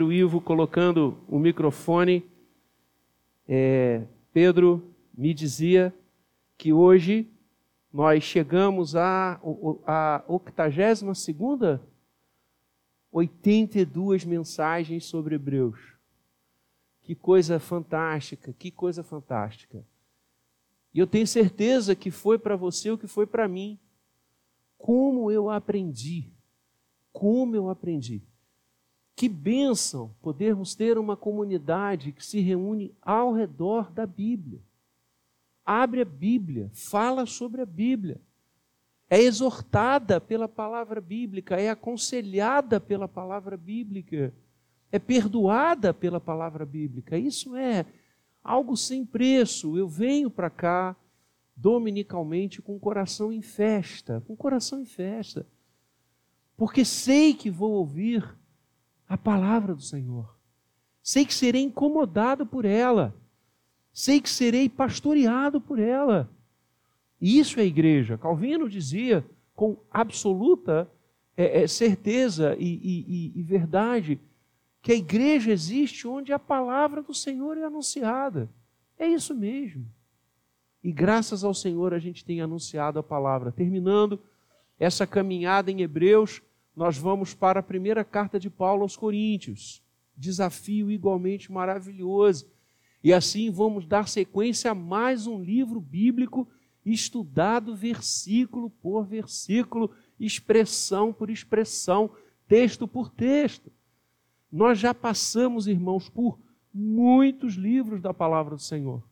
o Ivo colocando o microfone, é, Pedro me dizia que hoje nós chegamos à a 82 82 mensagens sobre Hebreus. Que coisa fantástica, que coisa fantástica. E eu tenho certeza que foi para você o que foi para mim. Como eu aprendi. Como eu aprendi. Que bênção podermos ter uma comunidade que se reúne ao redor da Bíblia. Abre a Bíblia, fala sobre a Bíblia. É exortada pela palavra bíblica, é aconselhada pela palavra bíblica, é perdoada pela palavra bíblica. Isso é algo sem preço. Eu venho para cá dominicalmente com o coração em festa, com o coração em festa, porque sei que vou ouvir a palavra do Senhor. Sei que serei incomodado por ela. Sei que serei pastoreado por ela. Isso é igreja. Calvino dizia com absoluta é, é, certeza e, e, e verdade que a igreja existe onde a palavra do Senhor é anunciada. É isso mesmo. E graças ao Senhor a gente tem anunciado a palavra. Terminando essa caminhada em Hebreus, nós vamos para a primeira carta de Paulo aos Coríntios. Desafio igualmente maravilhoso. E assim vamos dar sequência a mais um livro bíblico estudado versículo por versículo, expressão por expressão, texto por texto. Nós já passamos, irmãos, por muitos livros da palavra do Senhor.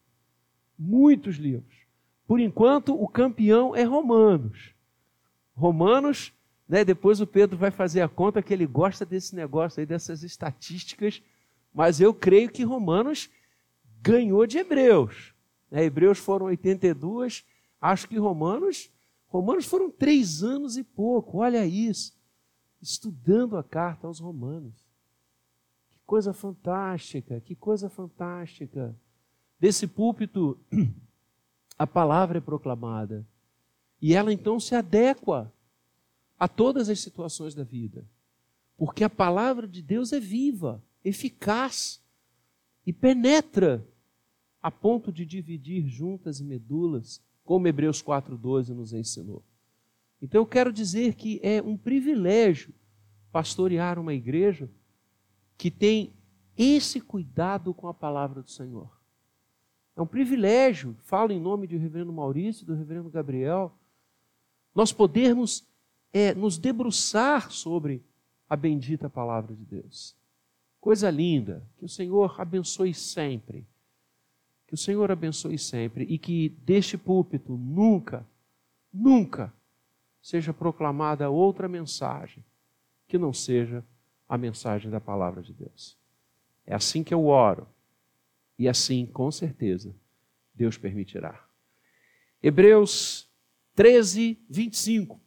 Muitos livros. Por enquanto, o campeão é Romanos. Romanos né? Depois o Pedro vai fazer a conta que ele gosta desse negócio aí, dessas estatísticas, mas eu creio que Romanos ganhou de Hebreus. Né? Hebreus foram 82, acho que Romanos, Romanos foram três anos e pouco, olha isso, estudando a carta aos Romanos. Que coisa fantástica, que coisa fantástica. Desse púlpito, a palavra é proclamada. E ela então se adequa a todas as situações da vida. Porque a palavra de Deus é viva, eficaz e penetra a ponto de dividir juntas e medulas, como Hebreus 4,12 nos ensinou. Então eu quero dizer que é um privilégio pastorear uma igreja que tem esse cuidado com a palavra do Senhor. É um privilégio, falo em nome do reverendo Maurício, do reverendo Gabriel, nós podermos é nos debruçar sobre a bendita palavra de Deus. Coisa linda, que o Senhor abençoe sempre. Que o Senhor abençoe sempre e que deste púlpito nunca, nunca seja proclamada outra mensagem que não seja a mensagem da palavra de Deus. É assim que eu oro e assim, com certeza, Deus permitirá. Hebreus 13, 25.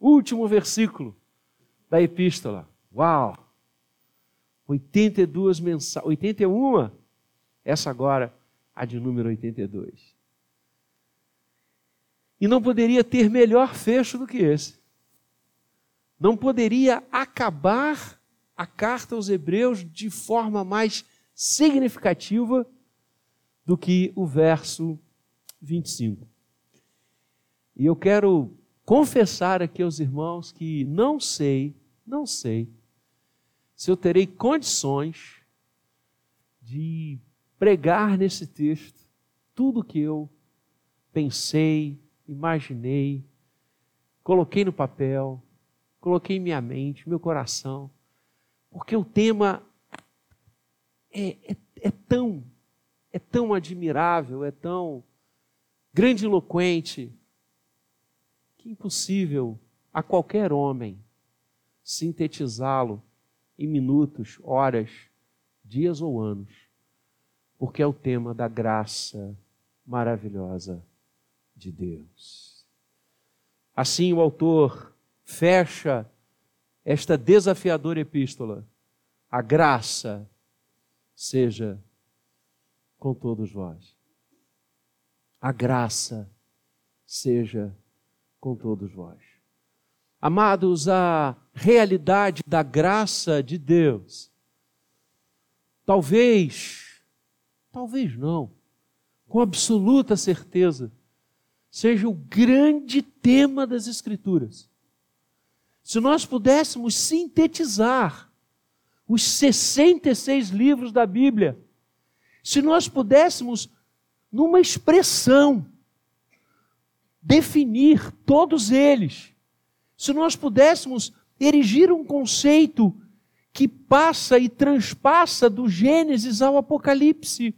Último versículo da epístola. Uau! 82 mensagens, 81, essa agora, a de número 82. E não poderia ter melhor fecho do que esse. Não poderia acabar a carta aos Hebreus de forma mais significativa do que o verso 25. E eu quero confessar aqui aos irmãos que não sei, não sei, se eu terei condições de pregar nesse texto tudo o que eu pensei, imaginei, coloquei no papel, coloquei em minha mente, meu coração, porque o tema é, é, é tão, é tão admirável, é tão grandiloquente, que impossível a qualquer homem sintetizá-lo em minutos, horas, dias ou anos, porque é o tema da graça maravilhosa de Deus. Assim, o autor fecha esta desafiadora epístola. A graça seja com todos vós. A graça seja com todos vós. Amados, a realidade da graça de Deus talvez, talvez não, com absoluta certeza, seja o grande tema das Escrituras. Se nós pudéssemos sintetizar os 66 livros da Bíblia, se nós pudéssemos, numa expressão, definir todos eles, se nós pudéssemos erigir um conceito que passa e transpassa do Gênesis ao Apocalipse,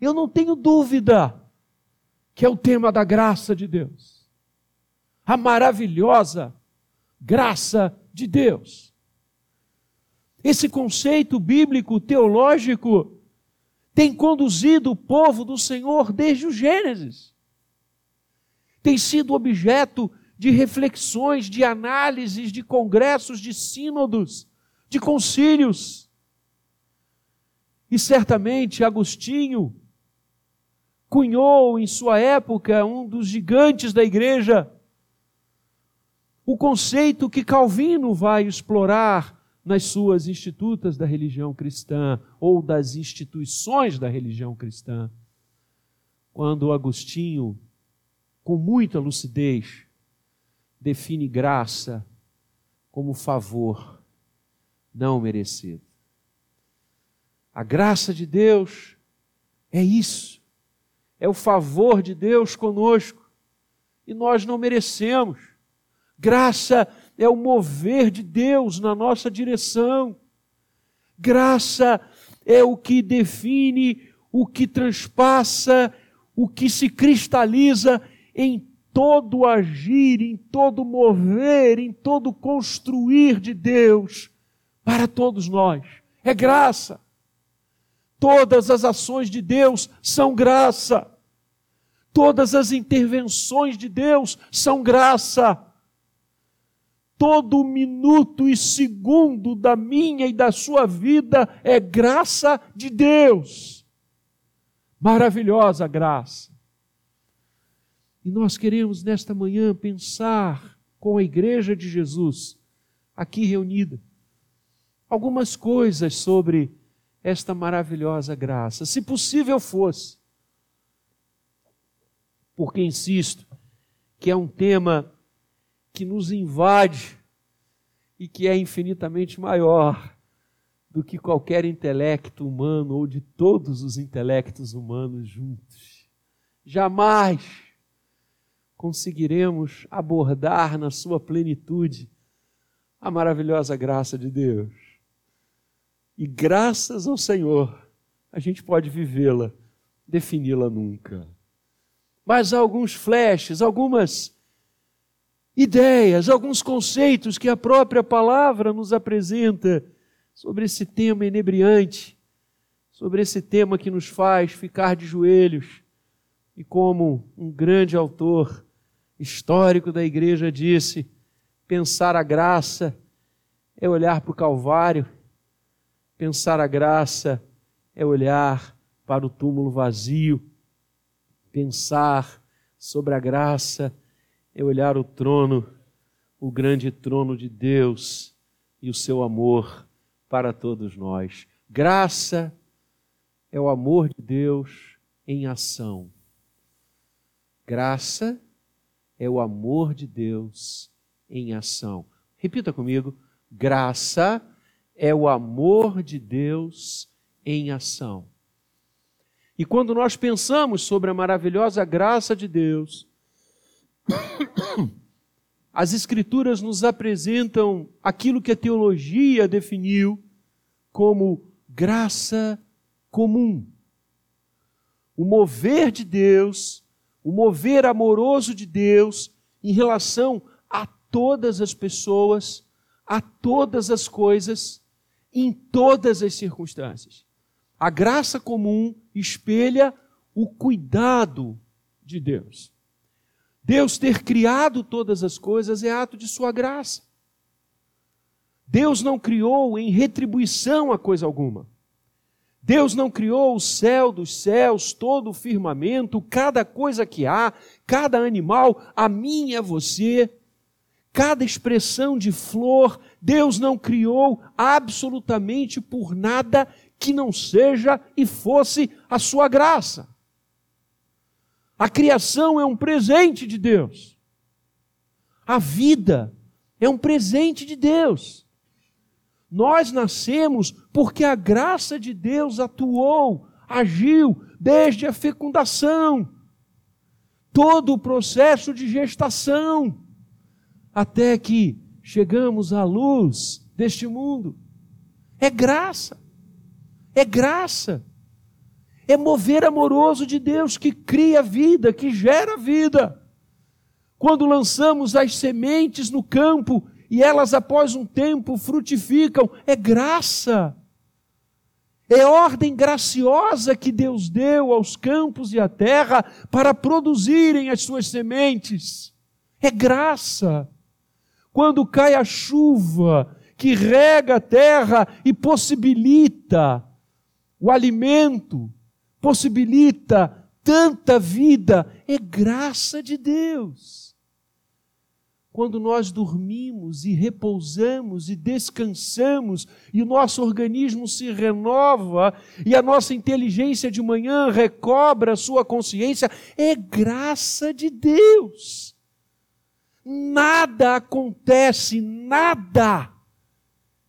eu não tenho dúvida que é o tema da graça de Deus. A maravilhosa graça de Deus. Esse conceito bíblico, teológico, tem conduzido o povo do Senhor desde o Gênesis. Tem sido objeto de reflexões, de análises, de congressos, de sínodos, de concílios. E certamente Agostinho cunhou em sua época um dos gigantes da igreja o conceito que Calvino vai explorar nas suas institutas da religião cristã ou das instituições da religião cristã. Quando Agostinho, com muita lucidez, define graça como favor não merecido. A graça de Deus é isso, é o favor de Deus conosco e nós não merecemos. Graça é o mover de Deus na nossa direção. Graça é o que define, o que transpassa, o que se cristaliza em todo agir, em todo mover, em todo construir de Deus para todos nós. É graça. Todas as ações de Deus são graça. Todas as intervenções de Deus são graça todo minuto e segundo da minha e da sua vida é graça de Deus. Maravilhosa graça. E nós queremos nesta manhã pensar com a igreja de Jesus aqui reunida algumas coisas sobre esta maravilhosa graça, se possível fosse. Porque insisto que é um tema que nos invade e que é infinitamente maior do que qualquer intelecto humano ou de todos os intelectos humanos juntos. Jamais conseguiremos abordar na sua plenitude a maravilhosa graça de Deus. E graças ao Senhor, a gente pode vivê-la, defini-la nunca. Mas há alguns flashes, algumas ideias, alguns conceitos que a própria palavra nos apresenta sobre esse tema inebriante, sobre esse tema que nos faz ficar de joelhos. E como um grande autor histórico da igreja disse, pensar a graça é olhar para o Calvário, pensar a graça é olhar para o túmulo vazio, pensar sobre a graça é olhar o trono, o grande trono de Deus e o seu amor para todos nós. Graça é o amor de Deus em ação. Graça é o amor de Deus em ação. Repita comigo: graça é o amor de Deus em ação. E quando nós pensamos sobre a maravilhosa graça de Deus, as Escrituras nos apresentam aquilo que a teologia definiu como graça comum. O mover de Deus, o mover amoroso de Deus em relação a todas as pessoas, a todas as coisas, em todas as circunstâncias. A graça comum espelha o cuidado de Deus. Deus ter criado todas as coisas é ato de sua graça. Deus não criou em retribuição a coisa alguma. Deus não criou o céu dos céus, todo o firmamento, cada coisa que há, cada animal, a mim e a você. cada expressão de flor, Deus não criou absolutamente por nada que não seja e fosse a sua graça. A criação é um presente de Deus. A vida é um presente de Deus. Nós nascemos porque a graça de Deus atuou, agiu desde a fecundação, todo o processo de gestação, até que chegamos à luz deste mundo. É graça, é graça, é mover amoroso de Deus que cria vida, que gera vida. Quando lançamos as sementes no campo e elas, após um tempo, frutificam, é graça. É ordem graciosa que Deus deu aos campos e à terra para produzirem as suas sementes. É graça. Quando cai a chuva que rega a terra e possibilita o alimento, possibilita tanta vida, é graça de Deus quando nós dormimos e repousamos e descansamos e o nosso organismo se renova e a nossa inteligência de manhã recobra a sua consciência, é graça de Deus. Nada acontece, nada,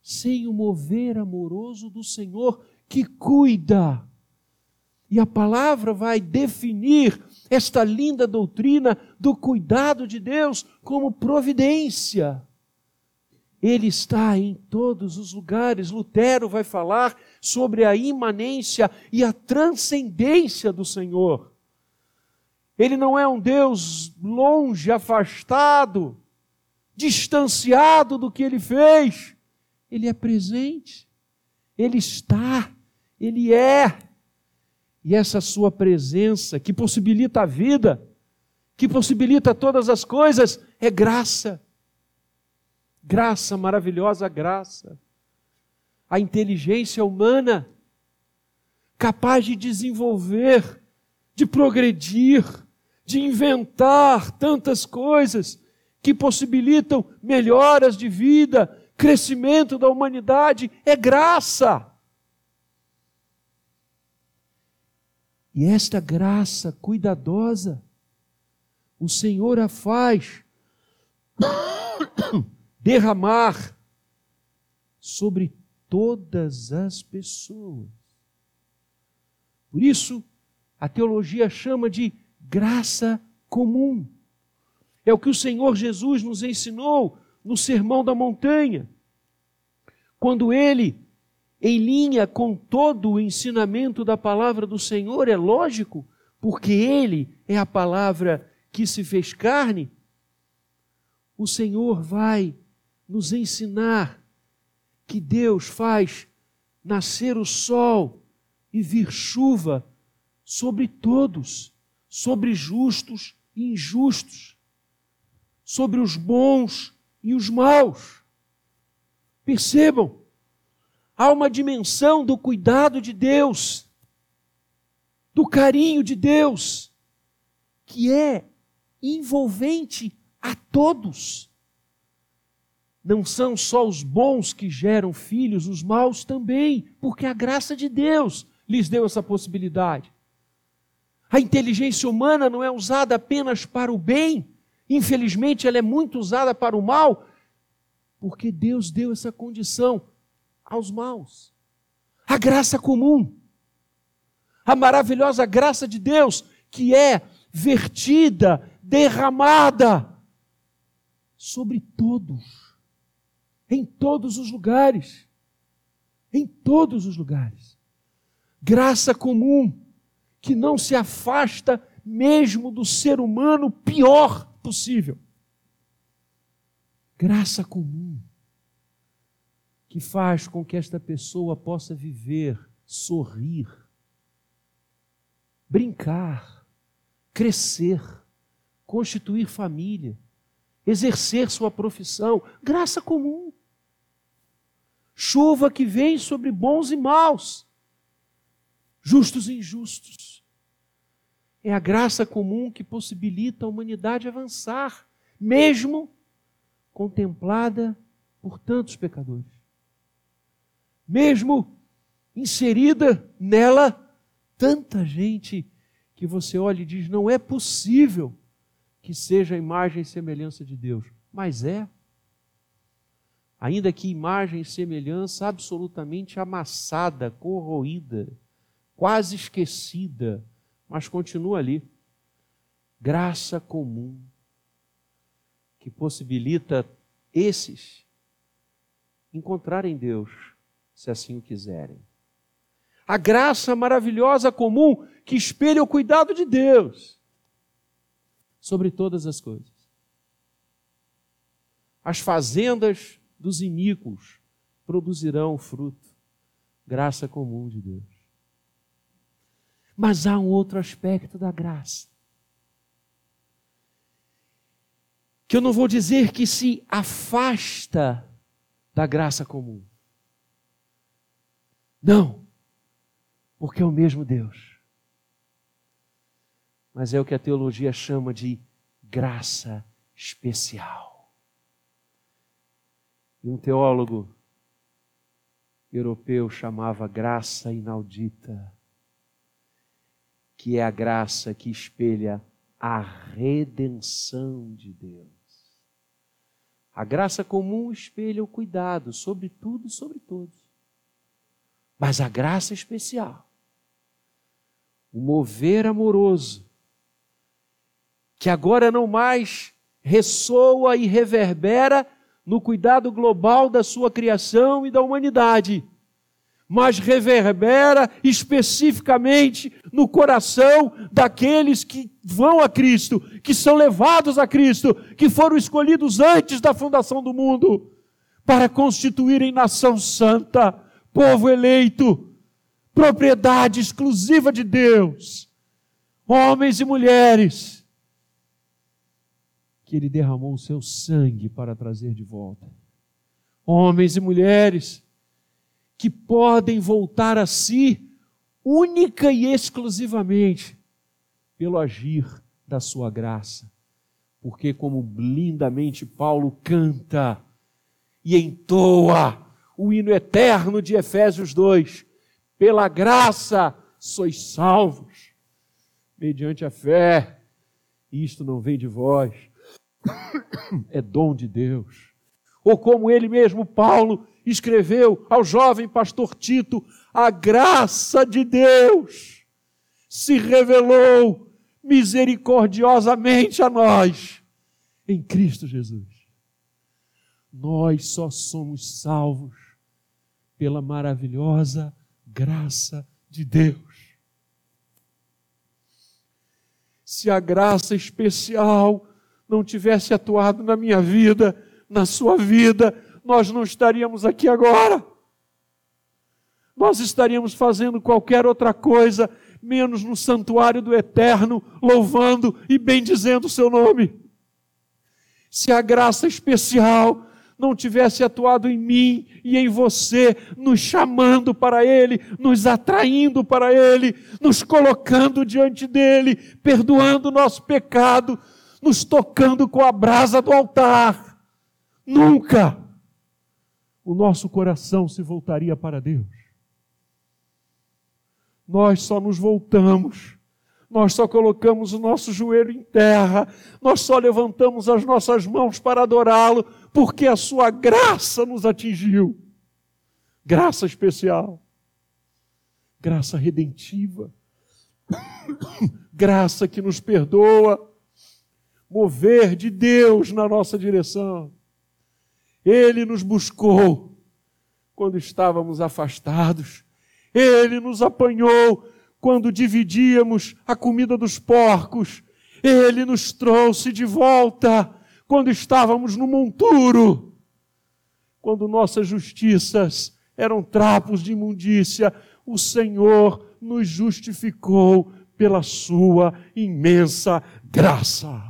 sem o mover amoroso do Senhor que cuida. E a palavra vai definir esta linda doutrina do cuidado de Deus como providência. Ele está em todos os lugares. Lutero vai falar sobre a imanência e a transcendência do Senhor. Ele não é um Deus longe, afastado, distanciado do que ele fez. Ele é presente, ele está, ele é. E essa sua presença, que possibilita a vida, que possibilita todas as coisas, é graça. Graça, maravilhosa graça. A inteligência humana, capaz de desenvolver, de progredir, de inventar tantas coisas que possibilitam melhoras de vida, crescimento da humanidade, é graça. E esta graça cuidadosa, o Senhor a faz derramar sobre todas as pessoas. Por isso, a teologia chama de graça comum. É o que o Senhor Jesus nos ensinou no Sermão da Montanha. Quando ele em linha com todo o ensinamento da palavra do Senhor, é lógico, porque Ele é a palavra que se fez carne. O Senhor vai nos ensinar que Deus faz nascer o sol e vir chuva sobre todos, sobre justos e injustos, sobre os bons e os maus. Percebam, há uma dimensão do cuidado de Deus, do carinho de Deus, que é envolvente a todos. Não são só os bons que geram filhos, os maus também, porque a graça de Deus lhes deu essa possibilidade. A inteligência humana não é usada apenas para o bem, infelizmente ela é muito usada para o mal, porque Deus deu essa condição aos maus. A graça comum, a maravilhosa graça de Deus que é vertida, derramada sobre todos, em todos os lugares, em todos os lugares. Graça comum que não se afasta mesmo do ser humano pior possível. Graça comum que faz com que esta pessoa possa viver, sorrir, brincar, crescer, constituir família, exercer sua profissão, graça comum. Chuva que vem sobre bons e maus, justos e injustos. É a graça comum que possibilita a humanidade avançar, mesmo contemplada por tantos pecadores. Mesmo inserida nela tanta gente que você olha e diz: não é possível que seja a imagem e semelhança de Deus. Mas é. Ainda que imagem e semelhança absolutamente amassada, corroída, quase esquecida, mas continua ali. Graça comum que possibilita esses encontrarem Deus, se assim o quiserem. A graça maravilhosa comum que espelha o cuidado de Deus sobre todas as coisas. As fazendas dos iníquos produzirão fruto, graça comum de Deus. Mas há um outro aspecto da graça. Que eu não vou dizer que se afasta da graça comum. Não, porque é o mesmo Deus. Mas é o que a teologia chama de graça especial. E um teólogo europeu chamava graça inaudita, que é a graça que espelha a redenção de Deus. A graça comum espelha o cuidado sobre tudo e sobre todos. Mas a graça especial, o mover amoroso, que agora não mais ressoa e reverbera no cuidado global da sua criação e da humanidade, mas reverbera especificamente no coração daqueles que vão a Cristo, que são levados a Cristo, que foram escolhidos antes da fundação do mundo, para constituírem nação santa, povo eleito, propriedade exclusiva de Deus, homens e mulheres, que Ele derramou o seu sangue para trazer de volta. Homens e mulheres que podem voltar a si única e exclusivamente pelo agir da sua graça. Porque, como lindamente Paulo canta e entoa o hino eterno de Efésios 2, pela graça sois salvos, mediante a fé, isto não vem de vós, é dom de Deus. Ou como ele mesmo, Paulo, escreveu ao jovem pastor Tito: a graça de Deus se revelou misericordiosamente a nós em Cristo Jesus. Nós só somos salvos pela maravilhosa graça de Deus. Se a graça especial não tivesse atuado na minha vida, na sua vida, nós não estaríamos aqui agora. Nós estaríamos fazendo qualquer outra coisa, menos no santuário do eterno, louvando e bendizendo o seu nome. Se a graça especial não tivesse atuado em mim e em você, nos chamando para Ele, nos atraindo para Ele, nos colocando diante dEle, perdoando o nosso pecado, nos tocando com a brasa do altar. Nunca o nosso coração se voltaria para Deus. Nós só nos voltamos, nós só colocamos o nosso joelho em terra, nós só levantamos as nossas mãos para adorá-lo, porque a sua graça nos atingiu. Graça especial, graça redentiva, graça que nos perdoa, mover de Deus na nossa direção. Ele nos buscou quando estávamos afastados. Ele nos apanhou quando dividíamos a comida dos porcos. Ele nos trouxe de volta quando estávamos no monturo. Quando nossas justiças eram trapos de imundícia, o Senhor nos justificou pela sua imensa graça.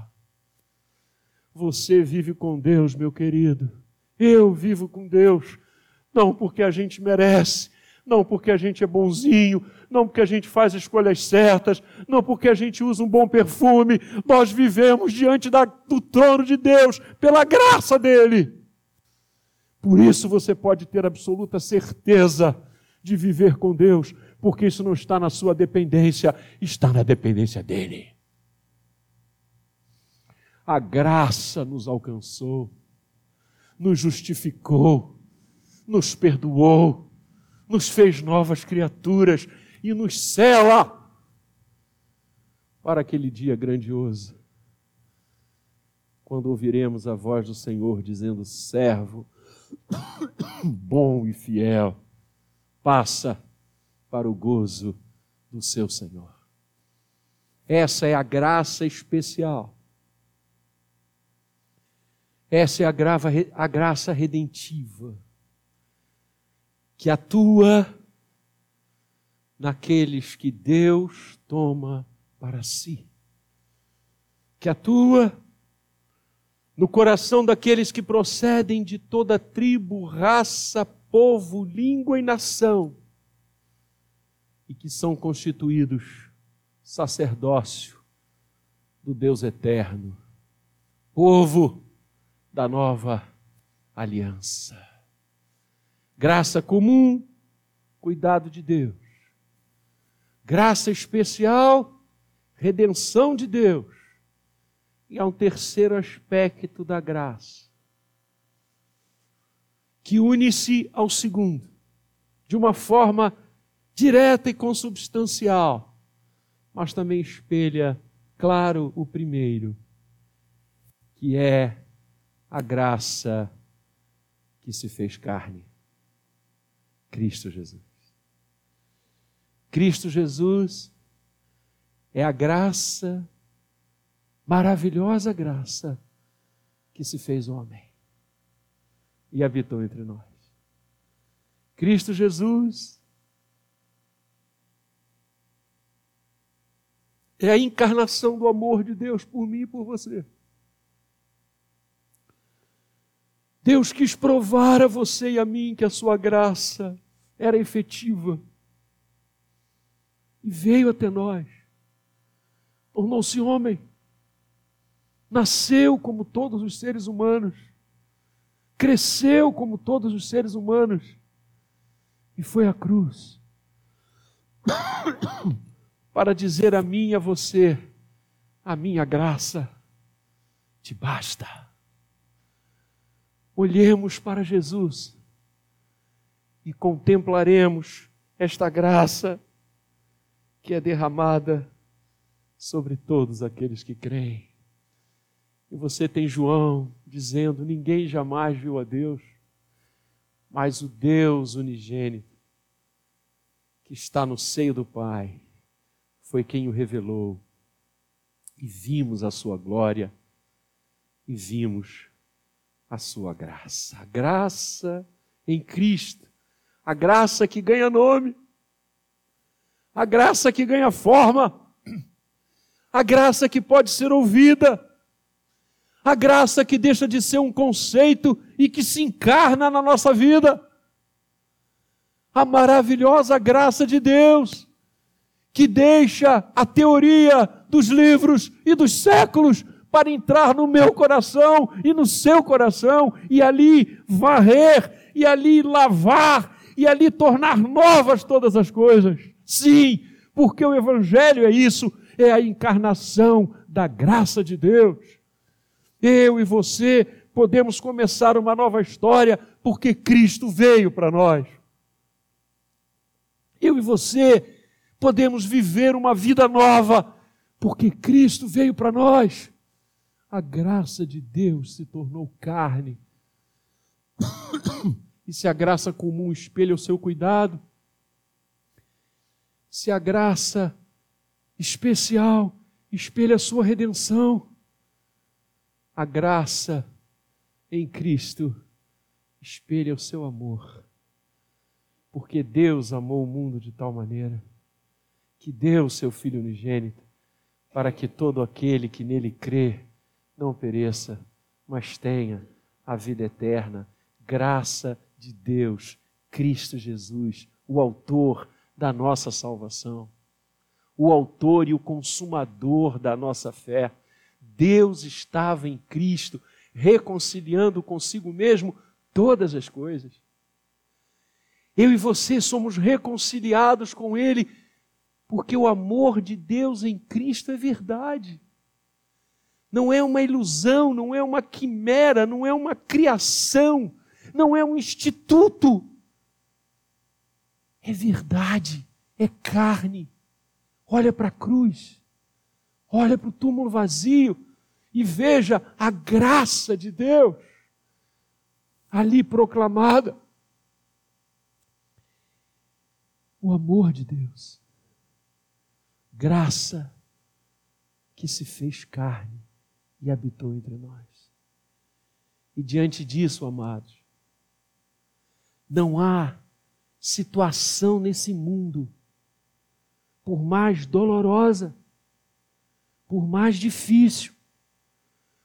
Você vive com Deus, meu querido eu vivo com Deus, não porque a gente merece, não porque a gente é bonzinho, não porque a gente faz escolhas certas, não porque a gente usa um bom perfume. Nós vivemos diante da, do trono de Deus, pela graça dele. Por isso você pode ter absoluta certeza de viver com Deus, porque isso não está na sua dependência, está na dependência dele. A graça nos alcançou, nos justificou, nos perdoou, nos fez novas criaturas e nos cela para aquele dia grandioso, quando ouviremos a voz do Senhor dizendo: servo, bom e fiel, passa para o gozo do seu Senhor. Essa é a graça especial. Essa é a, grava, a graça redentiva que atua naqueles que Deus toma para si, que atua no coração daqueles que procedem de toda tribo, raça, povo, língua e nação, e que são constituídos sacerdócio do Deus eterno, povo da nova aliança. Graça comum, cuidado de Deus. Graça especial, redenção de Deus. E há um terceiro aspecto da graça, que une-se ao segundo, de uma forma direta e consubstancial, mas também espelha, claro, o primeiro, que é a graça que se fez carne. Cristo Jesus. Cristo Jesus é a graça, maravilhosa graça, que se fez homem e habitou entre nós. Cristo Jesus é a encarnação do amor de Deus por mim e por você. Deus quis provar a você e a mim que a sua graça era efetiva. E veio até nós. Tornou-se homem. Nasceu como todos os seres humanos. Cresceu como todos os seres humanos. E foi à cruz. Para dizer a mim e a você: a minha graça te basta olhemos para Jesus e contemplaremos esta graça que é derramada sobre todos aqueles que creem. E você tem João dizendo: ninguém jamais viu a Deus, mas o Deus unigênito, que está no seio do Pai, foi quem o revelou. E vimos a sua glória, e vimos a sua graça. A graça em Cristo. A graça que ganha nome. A graça que ganha forma. A graça que pode ser ouvida. A graça que deixa de ser um conceito e que se encarna na nossa vida. A maravilhosa graça de Deus, que deixa a teoria dos livros e dos séculos para entrar no meu coração e no seu coração, e ali varrer, e ali lavar, e ali tornar novas todas as coisas. Sim, porque o Evangelho é isso, é a encarnação da graça de Deus. Eu e você podemos começar uma nova história porque Cristo veio para nós. Eu e você podemos viver uma vida nova porque Cristo veio para nós a graça de Deus se tornou carne. E se a graça comum espelha o seu cuidado, se a graça especial espelha a sua redenção, a graça em Cristo espelha o seu amor. Porque Deus amou o mundo de tal maneira que deu o seu Filho unigênito para que todo aquele que nele crê não pereça, mas tenha a vida eterna. Graça de Deus, Cristo Jesus, o Autor da nossa salvação, o Autor e o Consumador da nossa fé. Deus estava em Cristo, reconciliando consigo mesmo todas as coisas. Eu e você somos reconciliados com Ele, porque o amor de Deus em Cristo é verdade. Não é uma ilusão, não é uma quimera, não é uma criação, não é um instituto. É verdade, é carne. Olha para a cruz, olha para o túmulo vazio e veja a graça de Deus ali proclamada. O amor de Deus, graça que se fez carne e habitou entre nós. E diante disso, amados, não há situação nesse mundo, por mais dolorosa, por mais difícil,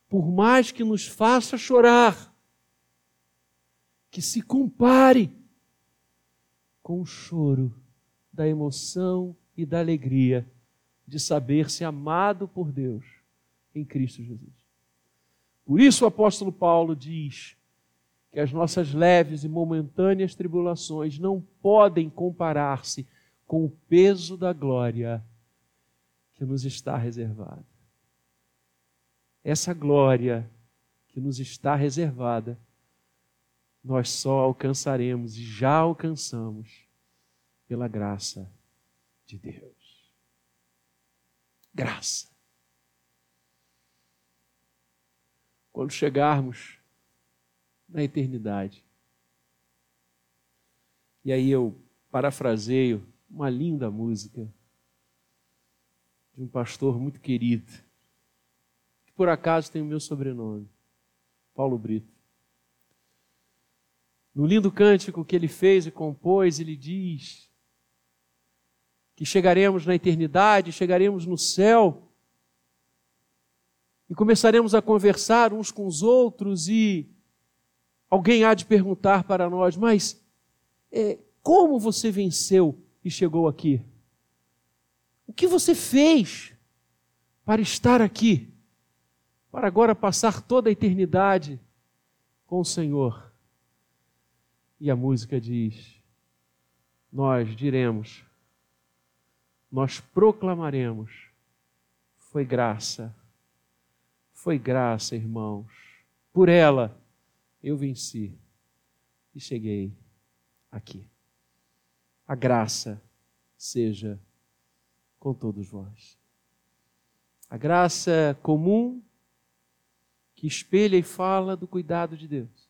por mais que nos faça chorar, que se compare com o choro da emoção e da alegria de saber-se amado por Deus em Cristo Jesus. Por isso o apóstolo Paulo diz que as nossas leves e momentâneas tribulações não podem comparar-se com o peso da glória que nos está reservada. Essa glória que nos está reservada, nós só alcançaremos e já alcançamos pela graça de Deus. Graça. Quando chegarmos na eternidade. E aí eu parafraseio uma linda música de um pastor muito querido, que por acaso tem o meu sobrenome, Paulo Brito. No lindo cântico que ele fez e compôs, ele diz que chegaremos na eternidade, chegaremos no céu e começaremos a conversar uns com os outros e alguém há de perguntar para nós, mas é, como você venceu e chegou aqui? O que você fez para estar aqui? Para agora passar toda a eternidade com o Senhor. E a música diz: Nós diremos, nós proclamaremos, foi graça foi graça, irmãos. Por ela eu venci e cheguei aqui. A graça seja com todos vós. A graça comum que espelha e fala do cuidado de Deus.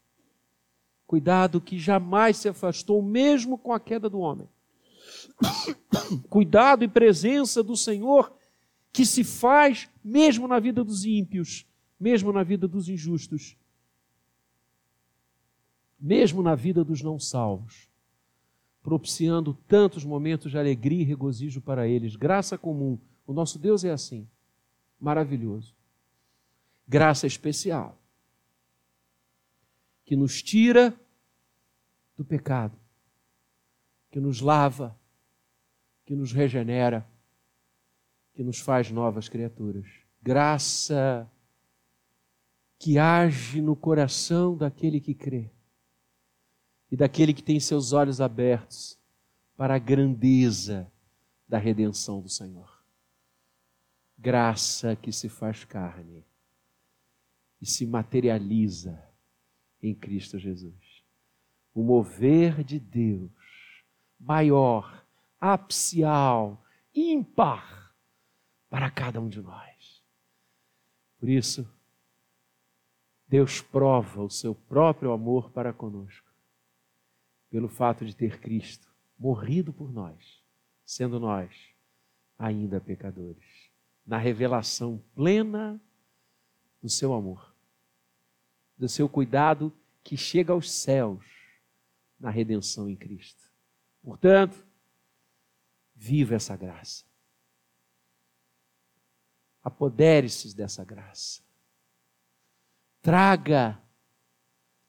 Cuidado que jamais se afastou, mesmo com a queda do homem. Cuidado e presença do Senhor que se faz mesmo na vida dos ímpios, mesmo na vida dos injustos, mesmo na vida dos não salvos, propiciando tantos momentos de alegria e regozijo para eles. Graça comum. O nosso Deus é assim, maravilhoso. Graça especial, que nos tira do pecado, que nos lava, que nos regenera que nos faz novas criaturas. Graça que age no coração daquele que crê e daquele que tem seus olhos abertos para a grandeza da redenção do Senhor. Graça que se faz carne e se materializa em Cristo Jesus. O mover de Deus maior, apcial, ímpar para cada um de nós. Por isso, Deus prova o seu próprio amor para conosco, pelo fato de ter Cristo morrido por nós, sendo nós ainda pecadores, na revelação plena do seu amor, do seu cuidado que chega aos céus na redenção em Cristo. Portanto, viva essa graça Apodere-se dessa graça. Traga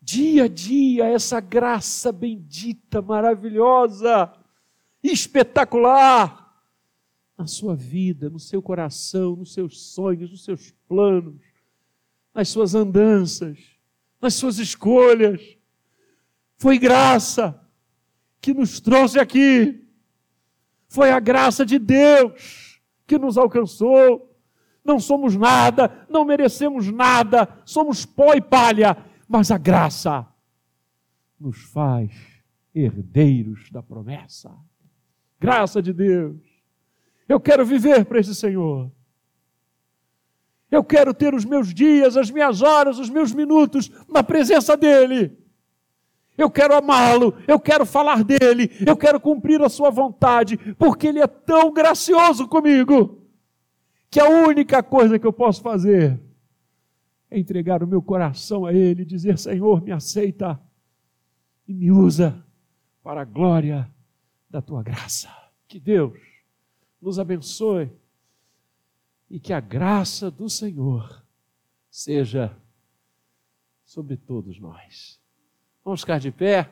dia a dia essa graça bendita, maravilhosa, espetacular na sua vida, no seu coração, nos seus sonhos, nos seus planos, nas suas andanças, nas suas escolhas. Foi graça que nos trouxe aqui. Foi a graça de Deus que nos alcançou. Não somos nada, não merecemos nada, somos pó e palha, mas a graça nos faz herdeiros da promessa. Graça de Deus. Eu quero viver para esse Senhor. Eu quero ter os meus dias, as minhas horas, os meus minutos na presença dEle. Eu quero amá-lo, eu quero falar dele, eu quero cumprir a sua vontade, porque ele é tão gracioso comigo, que a única coisa que eu posso fazer é entregar o meu coração a ele dizer: Senhor, me aceita e me usa para a glória da tua graça. Que Deus nos abençoe e que a graça do Senhor seja sobre todos nós. Vamos ficar de pé.